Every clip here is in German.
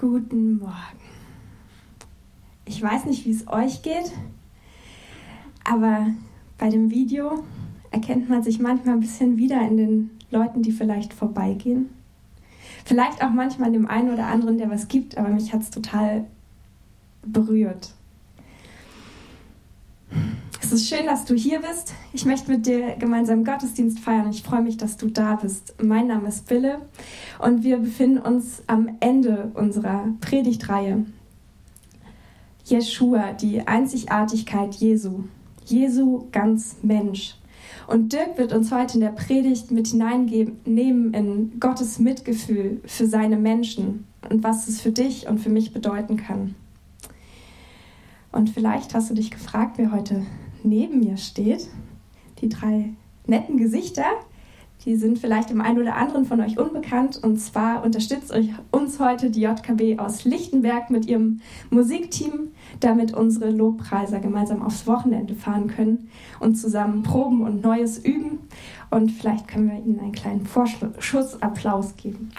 Guten Morgen. Ich weiß nicht, wie es euch geht, aber bei dem Video erkennt man sich manchmal ein bisschen wieder in den Leuten, die vielleicht vorbeigehen. Vielleicht auch manchmal dem einen oder anderen, der was gibt, aber mich hat es total berührt. Es ist schön, dass du hier bist. Ich möchte mit dir gemeinsam Gottesdienst feiern. Ich freue mich, dass du da bist. Mein Name ist Bille und wir befinden uns am Ende unserer Predigtreihe. Jeshua, die Einzigartigkeit Jesu. Jesu ganz Mensch. Und Dirk wird uns heute in der Predigt mit hineinnehmen in Gottes Mitgefühl für seine Menschen und was es für dich und für mich bedeuten kann. Und vielleicht hast du dich gefragt, wer heute neben mir steht. Die drei netten Gesichter, die sind vielleicht dem einen oder anderen von euch unbekannt. Und zwar unterstützt euch uns heute die JKB aus Lichtenberg mit ihrem Musikteam, damit unsere Lobpreiser gemeinsam aufs Wochenende fahren können und zusammen proben und Neues üben. Und vielleicht können wir ihnen einen kleinen Vorschussapplaus geben.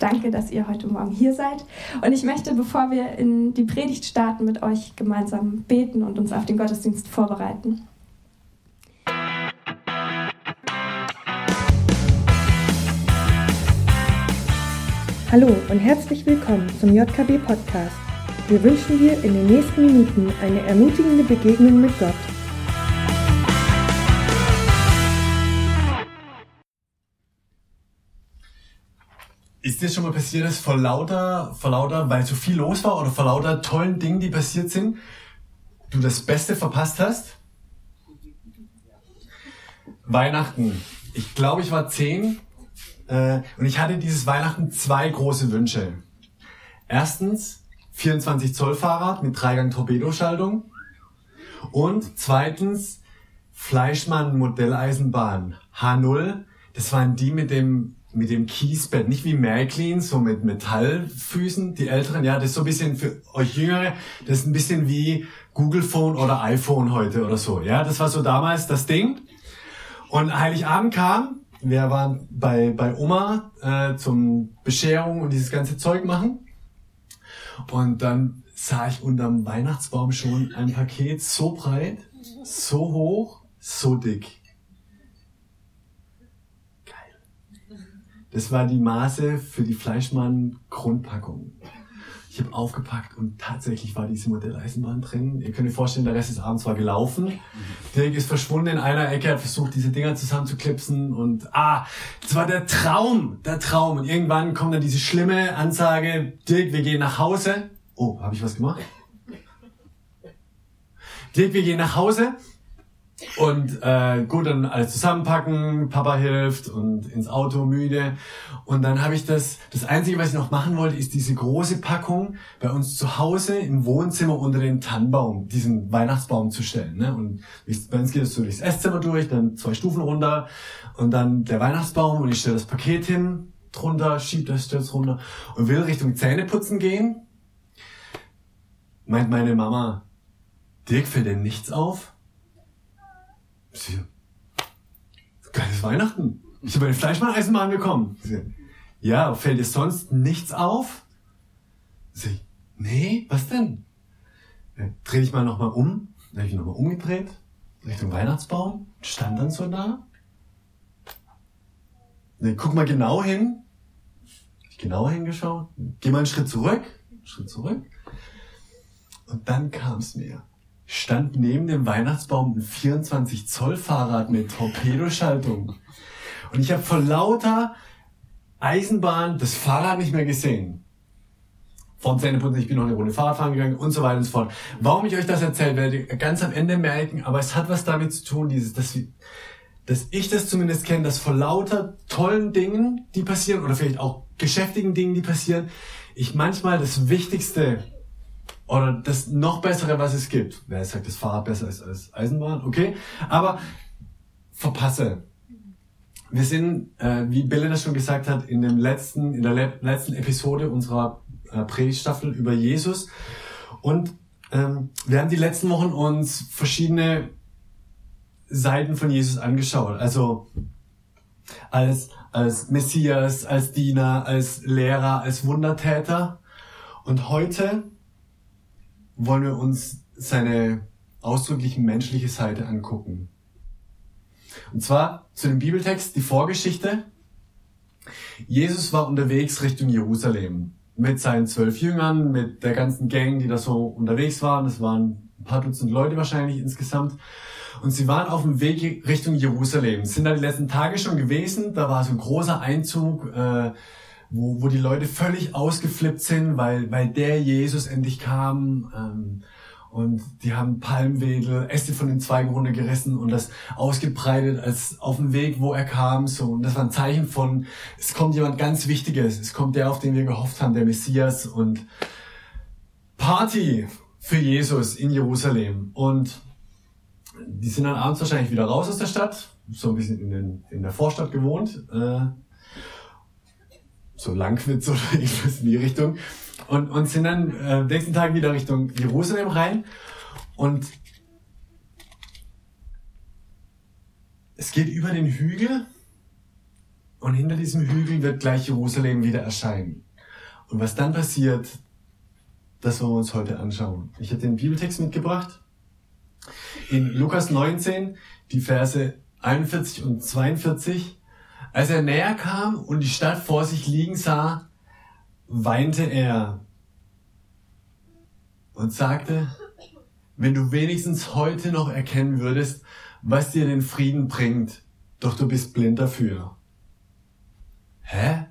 Danke, dass ihr heute Morgen hier seid. Und ich möchte, bevor wir in die Predigt starten, mit euch gemeinsam beten und uns auf den Gottesdienst vorbereiten. Hallo und herzlich willkommen zum JKB Podcast. Wir wünschen dir in den nächsten Minuten eine ermutigende Begegnung mit Gott. Ist dir schon mal passiert, dass vor lauter, vor lauter, weil so viel los war oder vor lauter tollen Dingen, die passiert sind, du das Beste verpasst hast? Weihnachten. Ich glaube, ich war zehn äh, und ich hatte dieses Weihnachten zwei große Wünsche. Erstens 24 Zoll Fahrrad mit Dreigang Torpedoschaltung und zweitens Fleischmann Modelleisenbahn H0. Das waren die mit dem mit dem Kiesbett, nicht wie Märklin, so mit Metallfüßen, die älteren, ja, das ist so ein bisschen für euch Jüngere, das ist ein bisschen wie Google Phone oder iPhone heute oder so, ja, das war so damals das Ding. Und Heiligabend kam, wir waren bei, bei Oma äh, zum Bescherung und dieses ganze Zeug machen. Und dann sah ich unterm Weihnachtsbaum schon ein Paket so breit, so hoch, so dick. Das war die Maße für die Fleischmann-Grundpackung. Ich habe aufgepackt und tatsächlich war diese Modelleisenbahn drin. Ihr könnt euch vorstellen, der Rest des Abends war gelaufen. Dirk ist verschwunden in einer Ecke, hat versucht, diese Dinger zusammenzuklipsen und ah, das war der Traum, der Traum. Und irgendwann kommt dann diese schlimme Ansage, Dirk, wir gehen nach Hause. Oh, habe ich was gemacht? Dirk, wir gehen nach Hause. Und äh, gut, dann alles zusammenpacken, Papa hilft und ins Auto müde. Und dann habe ich das, das Einzige, was ich noch machen wollte, ist diese große Packung bei uns zu Hause im Wohnzimmer unter den Tannenbaum, diesen Weihnachtsbaum zu stellen. Ne? Und bei uns geht es so durchs Esszimmer durch, dann zwei Stufen runter und dann der Weihnachtsbaum und ich stelle das Paket hin, drunter, schieb das, stelle es runter und will Richtung Zähneputzen gehen. Meint meine Mama, Dirk fällt denn nichts auf? Sie, geiles Weihnachten. Ich habe eine Fleischmann-Eisenbahn bekommen. Sie, ja, fällt dir sonst nichts auf? Sie, nee, was denn? Ja, dreh dich mal nochmal um. Dann habe ich nochmal umgedreht, Richtung Weihnachtsbaum, stand dann so da. Nee, guck mal genau hin. Ich genau hingeschaut. Geh mal einen Schritt zurück. Schritt zurück. Und dann kam es mir stand neben dem Weihnachtsbaum ein 24 Zoll Fahrrad mit Torpedoschaltung. Und ich habe vor lauter Eisenbahn das Fahrrad nicht mehr gesehen. Vom Zähneputzen, ich bin noch eine Runde Fahrrad fahren gegangen und so weiter und so fort. Warum ich euch das erzähle, werdet ihr ganz am Ende merken, aber es hat was damit zu tun, dieses, dass, dass ich das zumindest kenne, dass vor lauter tollen Dingen, die passieren, oder vielleicht auch geschäftigen Dingen, die passieren, ich manchmal das Wichtigste oder das noch bessere, was es gibt. Wer sagt, das Fahrrad besser ist als Eisenbahn? Okay. Aber verpasse. Wir sind, äh, wie Bille das schon gesagt hat, in dem letzten, in der le letzten Episode unserer äh, Predigtstaffel über Jesus. Und ähm, wir haben die letzten Wochen uns verschiedene Seiten von Jesus angeschaut. Also als, als Messias, als Diener, als Lehrer, als Wundertäter. Und heute wollen wir uns seine ausdrücklich menschliche Seite angucken. Und zwar zu dem Bibeltext die Vorgeschichte. Jesus war unterwegs Richtung Jerusalem mit seinen zwölf Jüngern, mit der ganzen Gang, die da so unterwegs waren. Das waren ein paar Dutzend Leute wahrscheinlich insgesamt. Und sie waren auf dem Weg Richtung Jerusalem, sind da die letzten Tage schon gewesen. Da war so ein großer Einzug, äh, wo, wo die Leute völlig ausgeflippt sind, weil, weil der Jesus endlich kam. Ähm, und die haben Palmwedel, Äste von den Zweigen runtergerissen und das ausgebreitet als auf dem Weg, wo er kam. So und das war ein Zeichen von, es kommt jemand ganz Wichtiges. Es kommt der, auf den wir gehofft haben, der Messias und Party für Jesus in Jerusalem. Und die sind dann abends wahrscheinlich wieder raus aus der Stadt, so ein bisschen in, den, in der Vorstadt gewohnt, äh, so Langwitz oder irgendwas in die Richtung und, und sind dann äh, nächsten Tag wieder Richtung Jerusalem rein und es geht über den Hügel und hinter diesem Hügel wird gleich Jerusalem wieder erscheinen. Und was dann passiert, das wollen wir uns heute anschauen. Ich habe den Bibeltext mitgebracht. In Lukas 19, die Verse 41 und 42. Als er näher kam und die Stadt vor sich liegen sah, weinte er und sagte, wenn du wenigstens heute noch erkennen würdest, was dir den Frieden bringt, doch du bist blind dafür. Hä?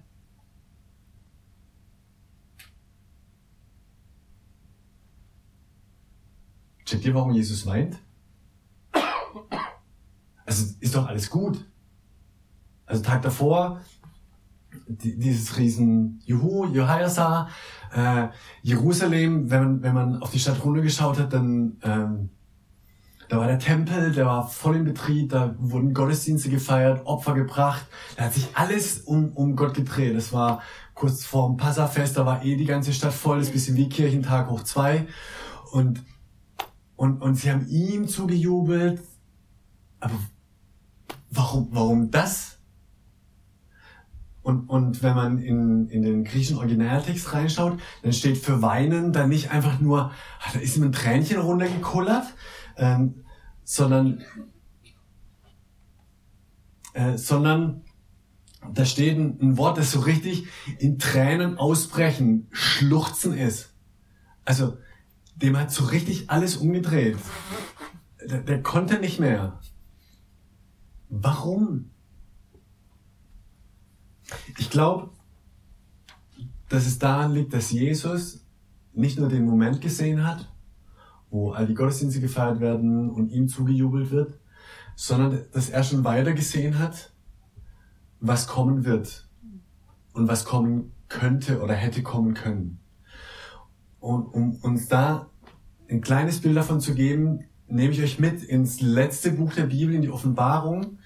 Checkt ihr, warum Jesus weint? Also ist doch alles gut. Also Tag davor dieses riesen Juhu, Johaiasa, äh, Jerusalem, wenn man, wenn man auf die Stadt runtergeschaut hat, dann ähm, da war der Tempel, der war voll in Betrieb, da wurden Gottesdienste gefeiert, Opfer gebracht, da hat sich alles um, um Gott gedreht. Das war kurz vor dem Passafest, da war eh die ganze Stadt voll, das bisschen wie Kirchentag hoch zwei. Und, und, und sie haben ihm zugejubelt. Aber warum, warum das? Und, und wenn man in, in den griechischen Originaltext reinschaut, dann steht für weinen dann nicht einfach nur, ach, da ist ihm ein Tränchen runtergekullert, ähm, sondern, äh, sondern da steht ein, ein Wort, das so richtig in Tränen ausbrechen, schluchzen ist. Also, dem hat so richtig alles umgedreht. Der, der konnte nicht mehr. Warum? Ich glaube, dass es daran liegt, dass Jesus nicht nur den Moment gesehen hat, wo all die Gottesdienste gefeiert werden und ihm zugejubelt wird, sondern dass er schon weiter gesehen hat, was kommen wird und was kommen könnte oder hätte kommen können. Und um uns da ein kleines Bild davon zu geben, nehme ich euch mit ins letzte Buch der Bibel, in die Offenbarung,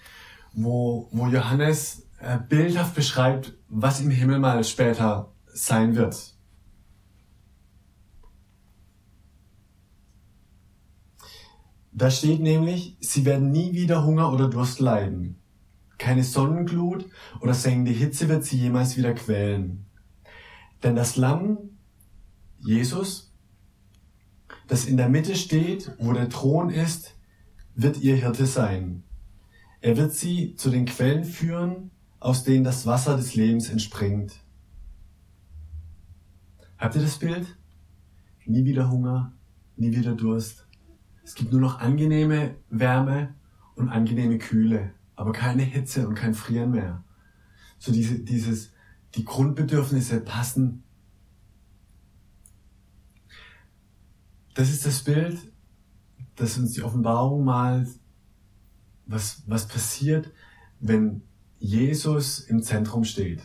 wo, wo Johannes äh, bildhaft beschreibt, was im Himmel mal später sein wird. Da steht nämlich, sie werden nie wieder Hunger oder Durst leiden. Keine Sonnenglut oder sengende Hitze wird sie jemals wieder quälen. Denn das Lamm, Jesus, das in der Mitte steht, wo der Thron ist, wird ihr Hirte sein. Er wird sie zu den Quellen führen, aus denen das Wasser des Lebens entspringt. Habt ihr das Bild? Nie wieder Hunger, nie wieder Durst. Es gibt nur noch angenehme Wärme und angenehme Kühle, aber keine Hitze und kein Frieren mehr. So diese, dieses, die Grundbedürfnisse passen. Das ist das Bild, das uns die Offenbarung malt, was, was passiert, wenn Jesus im Zentrum steht.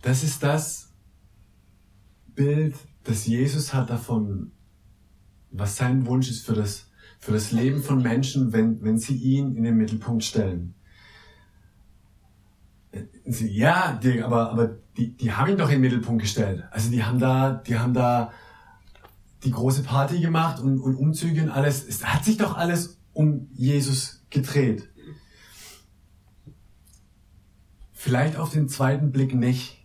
Das ist das Bild, das Jesus hat davon, was sein Wunsch ist für das, für das Leben von Menschen, wenn, wenn sie ihn in den Mittelpunkt stellen. Sie, ja, die, aber, aber die, die haben ihn doch in den Mittelpunkt gestellt. Also die haben da, die haben da die große Party gemacht und, und Umzüge und alles. Es hat sich doch alles um Jesus gedreht. Vielleicht auf den zweiten Blick nicht.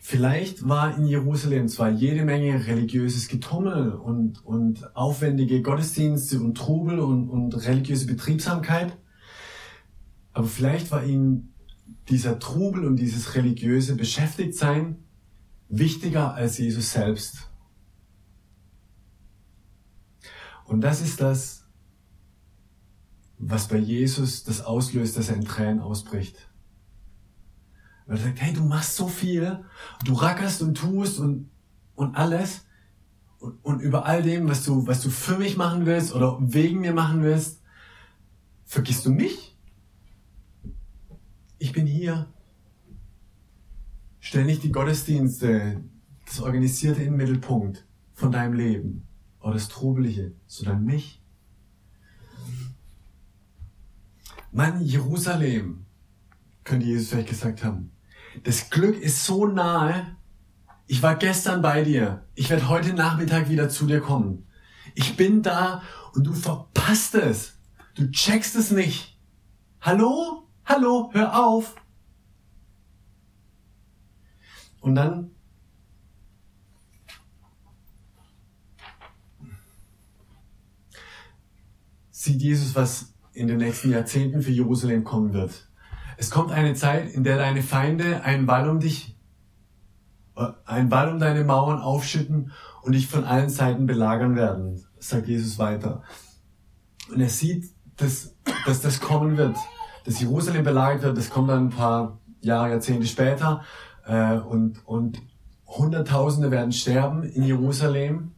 Vielleicht war in Jerusalem zwar jede Menge religiöses Getummel und, und aufwendige Gottesdienste und Trubel und, und religiöse Betriebsamkeit, aber vielleicht war ihnen dieser Trubel und dieses religiöse Beschäftigtsein wichtiger als Jesus selbst. Und das ist das, was bei Jesus das auslöst, dass er in Tränen ausbricht. Weil er sagt, hey, du machst so viel, du rackerst und tust und, und alles. Und, und über all dem, was du, was du für mich machen willst oder wegen mir machen willst, vergisst du mich? Ich bin hier. Stell nicht die Gottesdienste, das Organisierte in den Mittelpunkt von deinem Leben oder das Trubelige, sondern mich. Mann, Jerusalem, könnte Jesus vielleicht gesagt haben. Das Glück ist so nahe. Ich war gestern bei dir. Ich werde heute Nachmittag wieder zu dir kommen. Ich bin da und du verpasst es. Du checkst es nicht. Hallo? Hallo? Hör auf. Und dann sieht Jesus, was in den nächsten Jahrzehnten für Jerusalem kommen wird. Es kommt eine Zeit, in der deine Feinde einen Wall um dich, äh, einen Wall um deine Mauern aufschütten und dich von allen Seiten belagern werden, sagt Jesus weiter. Und er sieht, dass, dass das kommen wird, dass Jerusalem belagert wird, das kommt dann ein paar Jahre, Jahrzehnte später, äh, und, und Hunderttausende werden sterben in Jerusalem.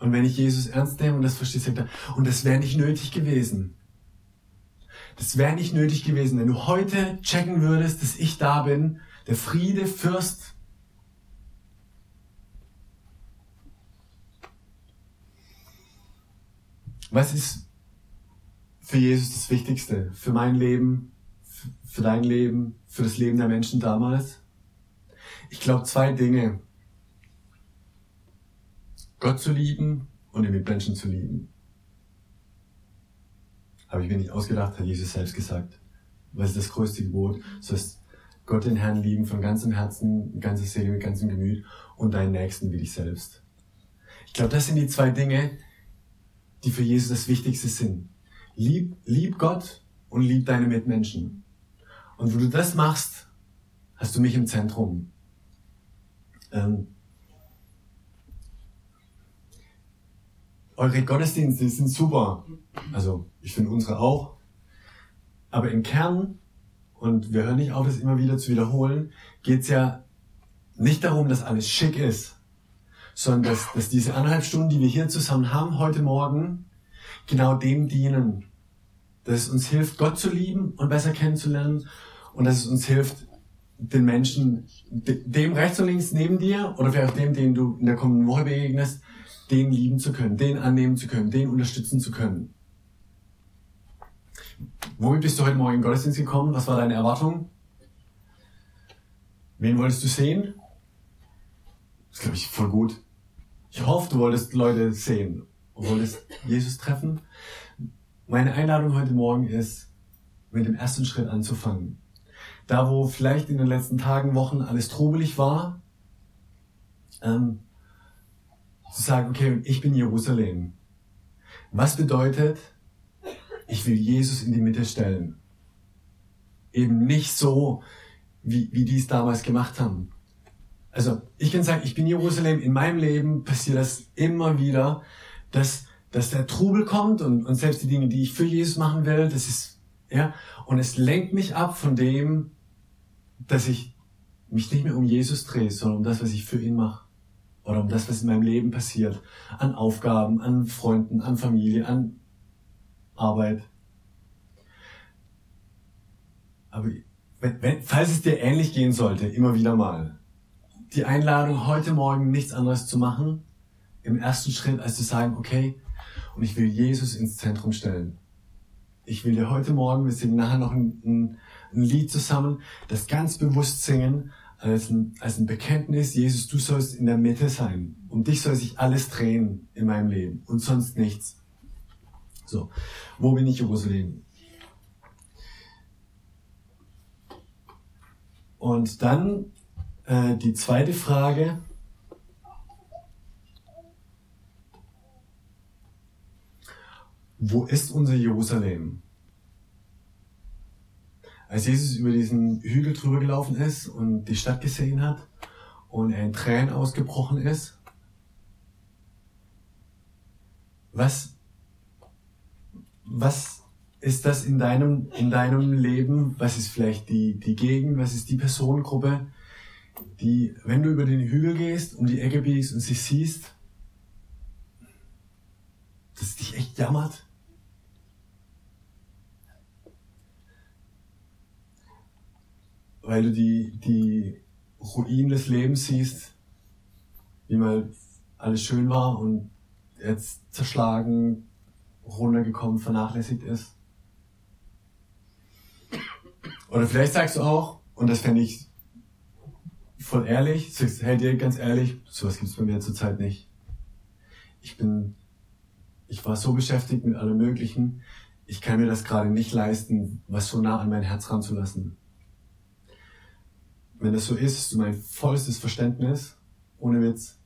Und wenn ich Jesus ernst nehme und das verstehe, er, und das wäre nicht nötig gewesen. Das wäre nicht nötig gewesen, wenn du heute checken würdest, dass ich da bin, der Friede Fürst. Was ist für Jesus das Wichtigste? Für mein Leben, für dein Leben, für das Leben der Menschen damals? Ich glaube zwei Dinge. Gott zu lieben und die Mitmenschen zu lieben. Habe ich mir nicht ausgedacht, hat Jesus selbst gesagt. Was ist das größte Gebot? Das heißt, Gott den Herrn lieben von ganzem Herzen, ganzer Seele, mit ganzem Gemüt und deinen Nächsten wie dich selbst. Ich glaube, das sind die zwei Dinge, die für Jesus das Wichtigste sind. Lieb, lieb Gott und lieb deine Mitmenschen. Und wo du das machst, hast du mich im Zentrum. Ähm, eure Gottesdienste sind super. Also ich finde unsere auch. Aber im Kern, und wir hören nicht auf, das immer wieder zu wiederholen, geht es ja nicht darum, dass alles schick ist, sondern dass, dass diese anderthalb Stunden, die wir hier zusammen haben heute Morgen, genau dem dienen. Dass es uns hilft, Gott zu lieben und besser kennenzulernen und dass es uns hilft, den Menschen, dem rechts und links neben dir oder vielleicht auch dem, den du in der kommenden Woche begegnest, den lieben zu können, den annehmen zu können, den unterstützen zu können. Womit bist du heute Morgen in Gottesdienst gekommen? Was war deine Erwartung? Wen wolltest du sehen? Das ist, glaube ich, voll gut. Ich hoffe, du wolltest Leute sehen und wolltest Jesus treffen. Meine Einladung heute Morgen ist, mit dem ersten Schritt anzufangen. Da, wo vielleicht in den letzten Tagen, Wochen alles trubelig war, ähm, zu sagen, okay, ich bin Jerusalem. Was bedeutet, ich will Jesus in die Mitte stellen? Eben nicht so, wie, wie die es damals gemacht haben. Also ich kann sagen, ich bin Jerusalem, in meinem Leben passiert das immer wieder, dass, dass der Trubel kommt und, und selbst die Dinge, die ich für Jesus machen will, das ist, ja, und es lenkt mich ab von dem, dass ich mich nicht mehr um Jesus drehe, sondern um das, was ich für ihn mache oder um das, was in meinem Leben passiert, an Aufgaben, an Freunden, an Familie, an Arbeit. Aber wenn, wenn, falls es dir ähnlich gehen sollte, immer wieder mal, die Einladung, heute Morgen nichts anderes zu machen, im ersten Schritt, als zu sagen, okay, und ich will Jesus ins Zentrum stellen. Ich will dir heute Morgen, wir singen nachher noch ein, ein, ein Lied zusammen, das ganz bewusst singen, als ein, als ein Bekenntnis, Jesus, du sollst in der Mitte sein. Um dich soll sich alles drehen in meinem Leben und sonst nichts. So, wo bin ich Jerusalem? Und dann äh, die zweite Frage. Wo ist unser Jerusalem? Als Jesus über diesen Hügel drüber gelaufen ist und die Stadt gesehen hat und er in Tränen ausgebrochen ist, was, was ist das in deinem, in deinem Leben? Was ist vielleicht die, die Gegend? Was ist die Personengruppe, die, wenn du über den Hügel gehst, um die Ecke biegst und sie siehst, dass dich echt jammert? Weil du die, die Ruinen des Lebens siehst, wie mal alles schön war und jetzt zerschlagen, runtergekommen, vernachlässigt ist. Oder vielleicht sagst du auch, und das fände ich voll ehrlich, sagst, hey dir ganz ehrlich, sowas gibt's bei mir zurzeit nicht. Ich bin, ich war so beschäftigt mit allem Möglichen, ich kann mir das gerade nicht leisten, was so nah an mein Herz ranzulassen. Wenn das so ist, hast du mein vollstes Verständnis, ohne Witz.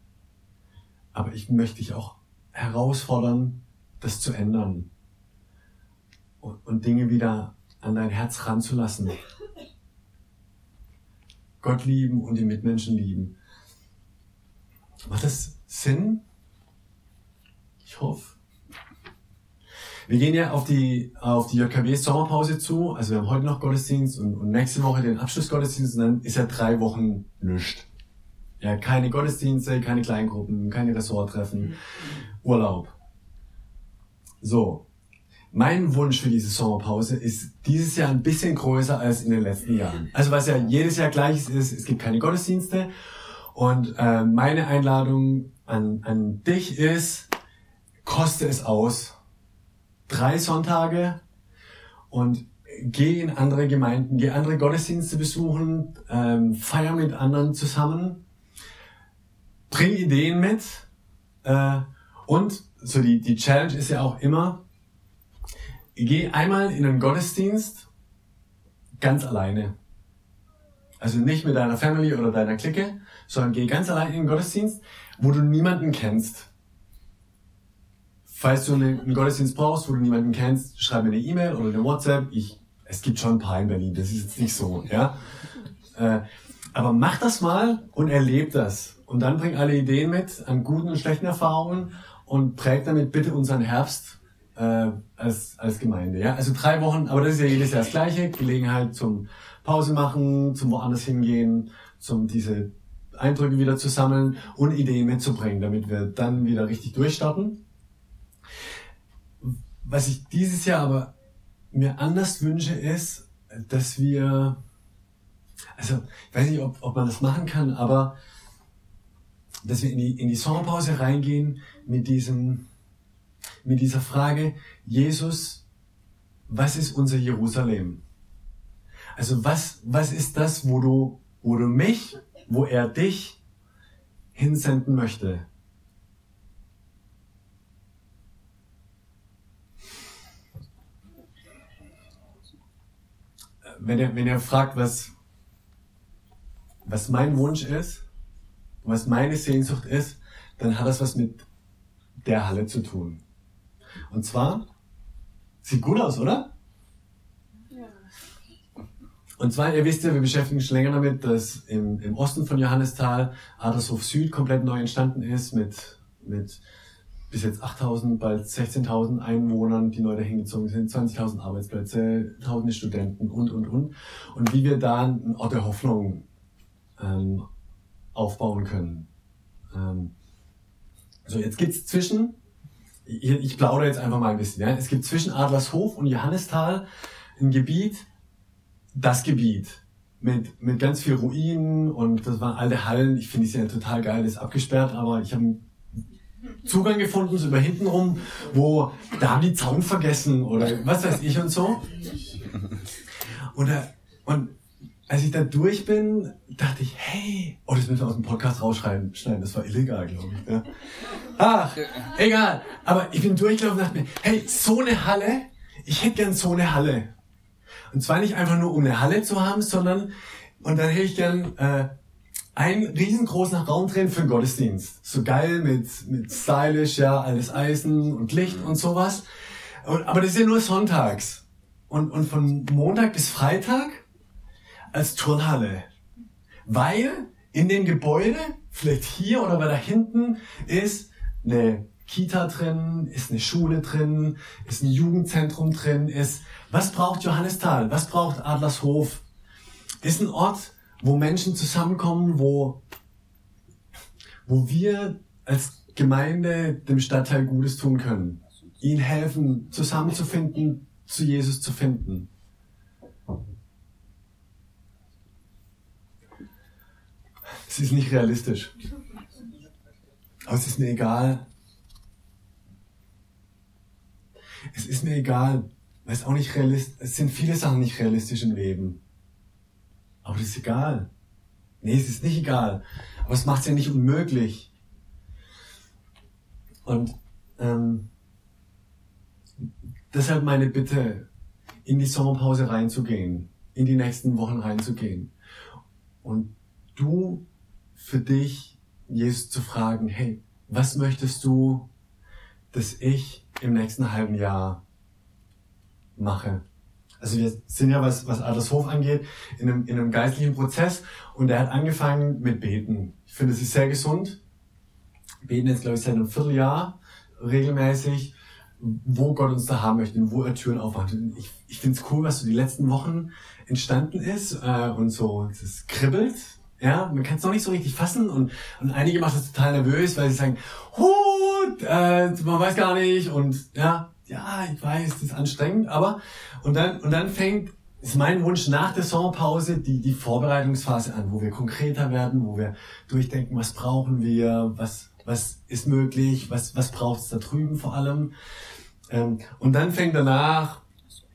Aber ich möchte dich auch herausfordern, das zu ändern und, und Dinge wieder an dein Herz ranzulassen. Gott lieben und die Mitmenschen lieben. Macht das Sinn? Ich hoffe. Wir gehen ja auf die, auf die JKW Sommerpause zu. Also wir haben heute noch Gottesdienst und, und nächste Woche den Abschlussgottesdienst und dann ist ja drei Wochen nichts. Ja, keine Gottesdienste, keine Kleingruppen, keine Ressorttreffen, Urlaub. So. Mein Wunsch für diese Sommerpause ist dieses Jahr ein bisschen größer als in den letzten Jahren. Also was ja jedes Jahr gleich ist, ist es gibt keine Gottesdienste. Und äh, meine Einladung an, an dich ist, koste es aus. Drei Sonntage und geh in andere Gemeinden, geh andere Gottesdienste besuchen, ähm, feier mit anderen zusammen, bring Ideen mit äh, und so die, die Challenge ist ja auch immer, geh einmal in einen Gottesdienst ganz alleine. Also nicht mit deiner Family oder deiner Clique, sondern geh ganz allein in den Gottesdienst, wo du niemanden kennst. Falls du einen Gottesdienst brauchst, wo du niemanden kennst, schreib mir eine E-Mail oder eine WhatsApp. Ich, es gibt schon ein paar in Berlin, das ist jetzt nicht so, ja. Äh, aber mach das mal und erleb das. Und dann bring alle Ideen mit an guten und schlechten Erfahrungen und prägt damit bitte unseren Herbst äh, als, als Gemeinde. Ja? Also drei Wochen, aber das ist ja jedes Jahr das gleiche. Gelegenheit zum Pause machen, zum woanders hingehen, zum diese Eindrücke wieder zu sammeln und Ideen mitzubringen, damit wir dann wieder richtig durchstarten. Was ich dieses Jahr aber mir anders wünsche, ist, dass wir, also ich weiß nicht, ob, ob man das machen kann, aber dass wir in die, in die Sommerpause reingehen mit diesem, mit dieser Frage, Jesus, was ist unser Jerusalem? Also was, was ist das, wo du, wo du mich, wo er dich hinsenden möchte? Wenn er, wenn er fragt, was, was mein Wunsch ist, was meine Sehnsucht ist, dann hat das was mit der Halle zu tun. Und zwar, sieht gut aus, oder? Ja. Und zwar, ihr wisst ja, wir beschäftigen uns schon länger damit, dass im, im Osten von Johannisthal Adlershof Süd komplett neu entstanden ist mit, mit bis jetzt 8.000, bald 16.000 Einwohnern, die neu dahin gezogen sind, 20.000 Arbeitsplätze, tausende Studenten und, und, und. Und wie wir da einen Ort der Hoffnung ähm, aufbauen können. Ähm, so, jetzt gibt's zwischen, ich, ich plaudere jetzt einfach mal ein bisschen, ja. Es gibt zwischen Adlershof und Johannisthal ein Gebiet, das Gebiet mit, mit ganz viel Ruinen und das waren alte Hallen. Ich finde es ja total geil, das ist abgesperrt, aber ich habe Zugang gefunden, so über hinten rum, wo da haben die Zaun vergessen oder was weiß ich und so. Und, und als ich da durch bin, dachte ich, hey, oh, das müssen wir aus dem Podcast rausschneiden, schneiden, das war illegal, glaube ich. Ja. Ach, egal. Aber ich bin durchgelaufen und dachte mir, hey, so eine Halle, ich hätte gern so eine Halle. Und zwar nicht einfach nur, um eine Halle zu haben, sondern, und dann hätte ich gern äh, einen riesengroßen Raum drin für den Gottesdienst. So geil mit, mit stylisch, ja, alles Eisen und Licht und sowas. Und, aber das ist ja nur sonntags. Und, und von Montag bis Freitag als Turnhalle. Weil in dem Gebäude, vielleicht hier oder weiter hinten, ist eine Kita drin, ist eine Schule drin, ist ein Jugendzentrum drin, ist, was braucht Johannisthal? Was braucht Adlershof? Ist ein Ort, wo Menschen zusammenkommen, wo, wo wir als Gemeinde dem Stadtteil Gutes tun können. Ihnen helfen, zusammenzufinden, zu Jesus zu finden. Es ist nicht realistisch. Aber es ist mir egal. Es ist mir egal, weil es auch nicht realistisch, es sind viele Sachen nicht realistisch im Leben. Aber das ist egal. Nee, es ist nicht egal. Aber es macht es ja nicht unmöglich. Und ähm, deshalb meine Bitte, in die Sommerpause reinzugehen, in die nächsten Wochen reinzugehen. Und du für dich, Jesus zu fragen, hey, was möchtest du, dass ich im nächsten halben Jahr mache? Also wir sind ja, was, was Adlershof angeht, in einem, in einem geistlichen Prozess und er hat angefangen mit Beten. Ich finde, es ist sehr gesund. Beten jetzt, glaube ich, seit einem Vierteljahr regelmäßig, wo Gott uns da haben möchte und wo er Türen aufmacht. Ich, ich finde es cool, was so die letzten Wochen entstanden ist äh, und so, es kribbelt. Ja, man kann es noch nicht so richtig fassen und, und einige machen das total nervös, weil sie sagen, Hut, äh, man weiß gar nicht und ja, ja, ich weiß, das ist anstrengend, aber und dann und dann fängt ist mein Wunsch nach der Sommerpause die die Vorbereitungsphase an, wo wir konkreter werden, wo wir durchdenken, was brauchen wir, was was ist möglich, was was braucht es da drüben vor allem. Ähm, und dann fängt danach,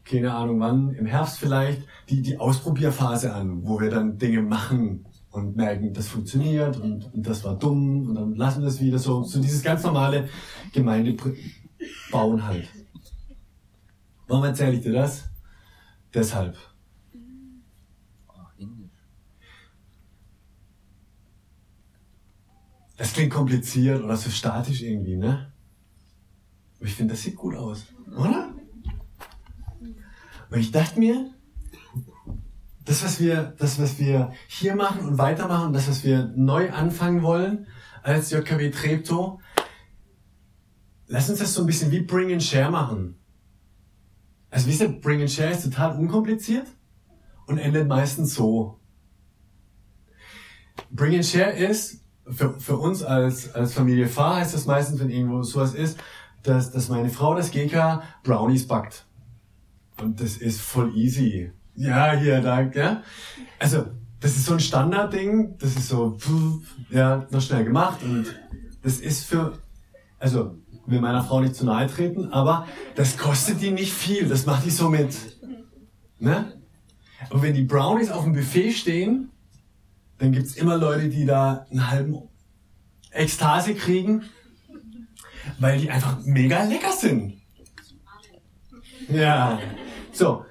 keine Ahnung wann, im Herbst vielleicht, die die Ausprobierphase an, wo wir dann Dinge machen und merken, das funktioniert und, und das war dumm und dann lassen wir es wieder so. So dieses ganz normale Gemeindebauen halt. Warum erzähle ich dir das? Deshalb. Das klingt kompliziert oder so statisch irgendwie, ne? Aber ich finde, das sieht gut aus, oder? Und ich dachte mir, das, was wir, das, was wir hier machen und weitermachen, das, was wir neu anfangen wollen als JKW Treptow, lass uns das so ein bisschen wie Bring and Share machen. Also wisst ihr, Bring and Share ist total unkompliziert und endet meistens so. Bring and Share ist, für, für uns als, als Familie Fahr heißt das meistens, wenn irgendwo sowas ist, dass, dass meine Frau, das GK, Brownies backt. Und das ist voll easy. Ja, hier, da, ja. Also, das ist so ein Standardding, das ist so, ja, noch schnell gemacht und das ist für, also, will meiner Frau nicht zu nahe treten, aber das kostet die nicht viel, das macht die so mit. Ne? Und wenn die Brownies auf dem Buffet stehen, dann gibt's immer Leute, die da einen halben Ekstase kriegen, weil die einfach mega lecker sind. Ja. So.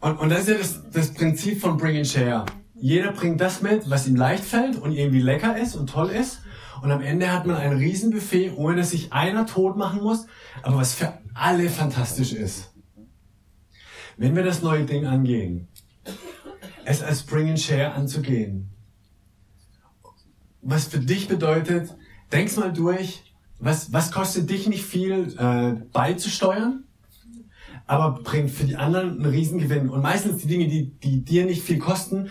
Und, und das ist ja das, das Prinzip von Bring and Share. Jeder bringt das mit, was ihm leicht fällt und irgendwie lecker ist und toll ist. Und am Ende hat man ein Riesenbuffet, ohne dass sich einer tot machen muss, aber was für alle fantastisch ist. Wenn wir das neue Ding angehen, es als Bring and Share anzugehen, was für dich bedeutet, denk's mal durch, was, was kostet dich nicht viel äh, beizusteuern, aber bringt für die anderen einen Riesengewinn. Und meistens die Dinge, die, die dir nicht viel kosten,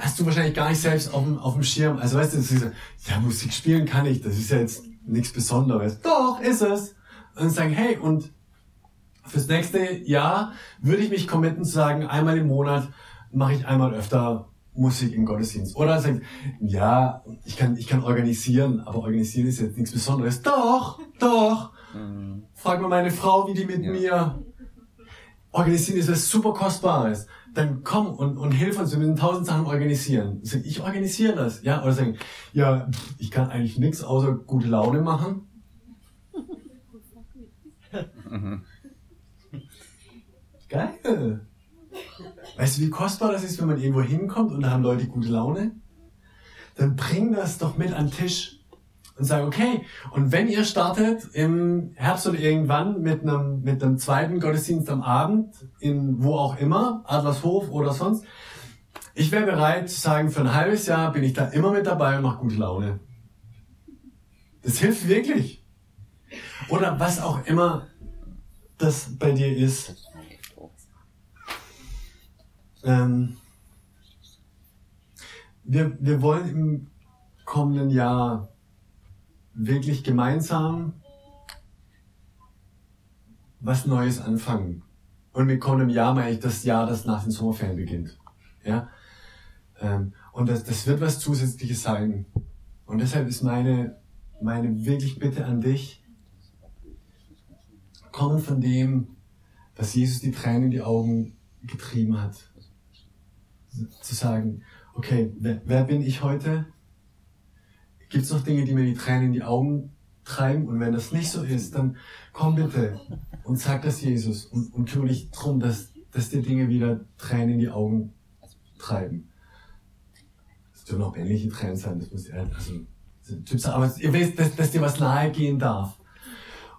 hast du wahrscheinlich gar nicht selbst auf dem, auf dem Schirm. Also weißt du, ist, ja, Musik spielen kann ich, das ist ja jetzt nichts Besonderes. Doch, ist es. Und sagen, hey, und fürs nächste Jahr würde ich mich committen zu sagen, einmal im Monat mache ich einmal öfter Musik im Gottesdienst. Oder sagt, ja, ich kann, ich kann organisieren, aber organisieren ist jetzt nichts Besonderes. Doch, doch. Mhm. Frag mal meine Frau, wie die mit ja. mir. organisieren ist was super Kostbares. Dann komm und, und hilf uns, wir müssen tausend Sachen organisieren. Ich organisiere das. Ja, oder sagen, ja, ich kann eigentlich nichts außer gute Laune machen. Geil. Weißt du, wie kostbar das ist, wenn man irgendwo hinkommt und da haben Leute gute Laune? Dann bring das doch mit an den Tisch und sage, okay, und wenn ihr startet im Herbst oder irgendwann mit einem, mit einem zweiten Gottesdienst am Abend, in wo auch immer, Adlershof oder sonst, ich wäre bereit zu sagen, für ein halbes Jahr bin ich da immer mit dabei und mache gute Laune. Das hilft wirklich. Oder was auch immer das bei dir ist. Ähm, wir, wir wollen im kommenden Jahr wirklich gemeinsam was Neues anfangen. Und mit kommendem Jahr meine ich das Jahr, das nach den Sommerferien beginnt. Ja? Ähm, und das, das wird was Zusätzliches sein. Und deshalb ist meine, meine wirklich Bitte an dich, komm von dem, dass Jesus die Tränen in die Augen getrieben hat. Zu sagen, okay, wer, wer bin ich heute? Gibt es noch Dinge, die mir die Tränen in die Augen treiben? Und wenn das nicht so ist, dann komm bitte und sag das Jesus und, und kümmere dich darum, dass, dass dir Dinge wieder Tränen in die Augen treiben. Das dürfen auch ähnliche Tränen sein, das muss also, Typ sein, aber ihr wisst, dass, dass dir was nahe gehen darf.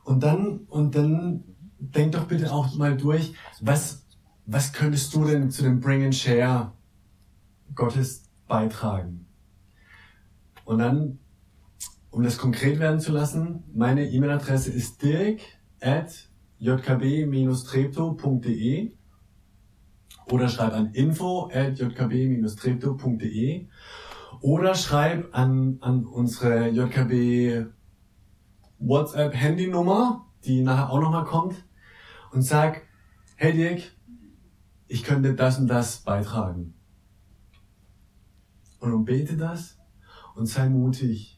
Und dann, und dann denk doch bitte auch mal durch, was, was könntest du denn zu dem Bring and Share Gottes beitragen? Und dann, um das konkret werden zu lassen, meine E-Mail-Adresse ist dirk at jkb-trepto.de oder schreib an info at jkb-trepto.de oder schreib an, an unsere JKB WhatsApp Handynummer, die nachher auch nochmal kommt und sag, hey Dirk, ich könnte das und das beitragen. Und umbete das und sei mutig,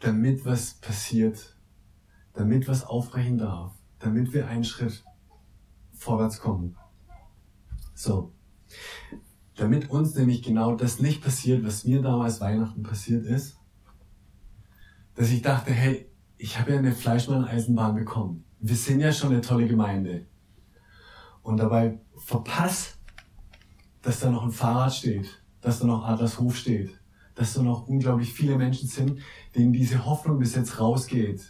damit was passiert, damit was aufbrechen darf, damit wir einen Schritt vorwärts kommen. So. Damit uns nämlich genau das nicht passiert, was mir damals Weihnachten passiert ist, dass ich dachte, hey, ich habe ja eine Fleischmann-Eisenbahn bekommen. Wir sind ja schon eine tolle Gemeinde. Und dabei verpasst, dass da noch ein Fahrrad steht, dass da noch Adlershof steht, dass da noch unglaublich viele Menschen sind, denen diese Hoffnung bis jetzt rausgeht.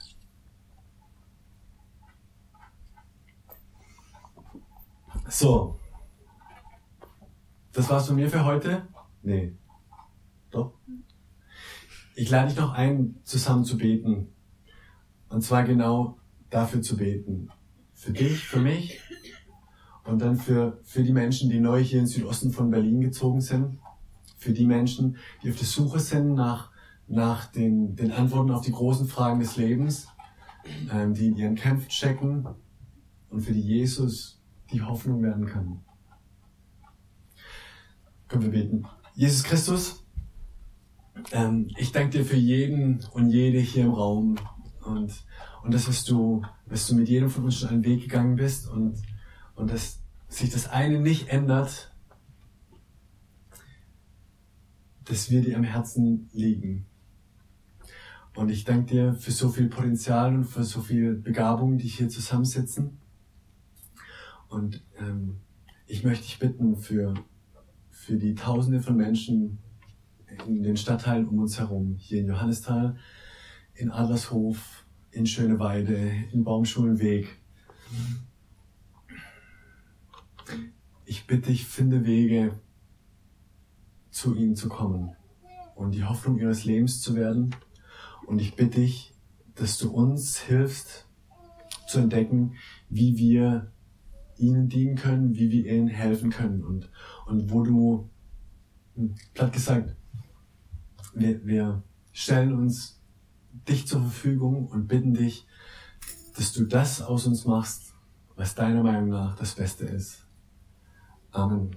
So. Das war's von mir für heute? Nee. Doch? Ich lade dich noch ein, zusammen zu beten. Und zwar genau dafür zu beten. Für dich, für mich und dann für, für die Menschen, die neu hier in Südosten von Berlin gezogen sind für die Menschen, die auf der Suche sind nach, nach den, den Antworten auf die großen Fragen des Lebens, ähm, die in ihren Kämpfen stecken und für die Jesus die Hoffnung werden kann. Können wir beten. Jesus Christus, ähm, ich danke dir für jeden und jede hier im Raum und, und das, was du, was du mit jedem von uns schon einen Weg gegangen bist und, und dass sich das eine nicht ändert, dass wir dir am Herzen liegen. Und ich danke dir für so viel Potenzial und für so viel Begabung, die hier zusammensitzen. Und ähm, ich möchte dich bitten für, für die Tausende von Menschen in den Stadtteilen um uns herum, hier in Johannisthal, in Adlershof, in Schöneweide, in Baumschulenweg. Ich bitte dich, finde Wege, zu ihnen zu kommen und die Hoffnung ihres Lebens zu werden. Und ich bitte dich, dass du uns hilfst zu entdecken, wie wir ihnen dienen können, wie wir ihnen helfen können und, und wo du, hm, platt gesagt, wir, wir stellen uns dich zur Verfügung und bitten dich, dass du das aus uns machst, was deiner Meinung nach das Beste ist. Amen.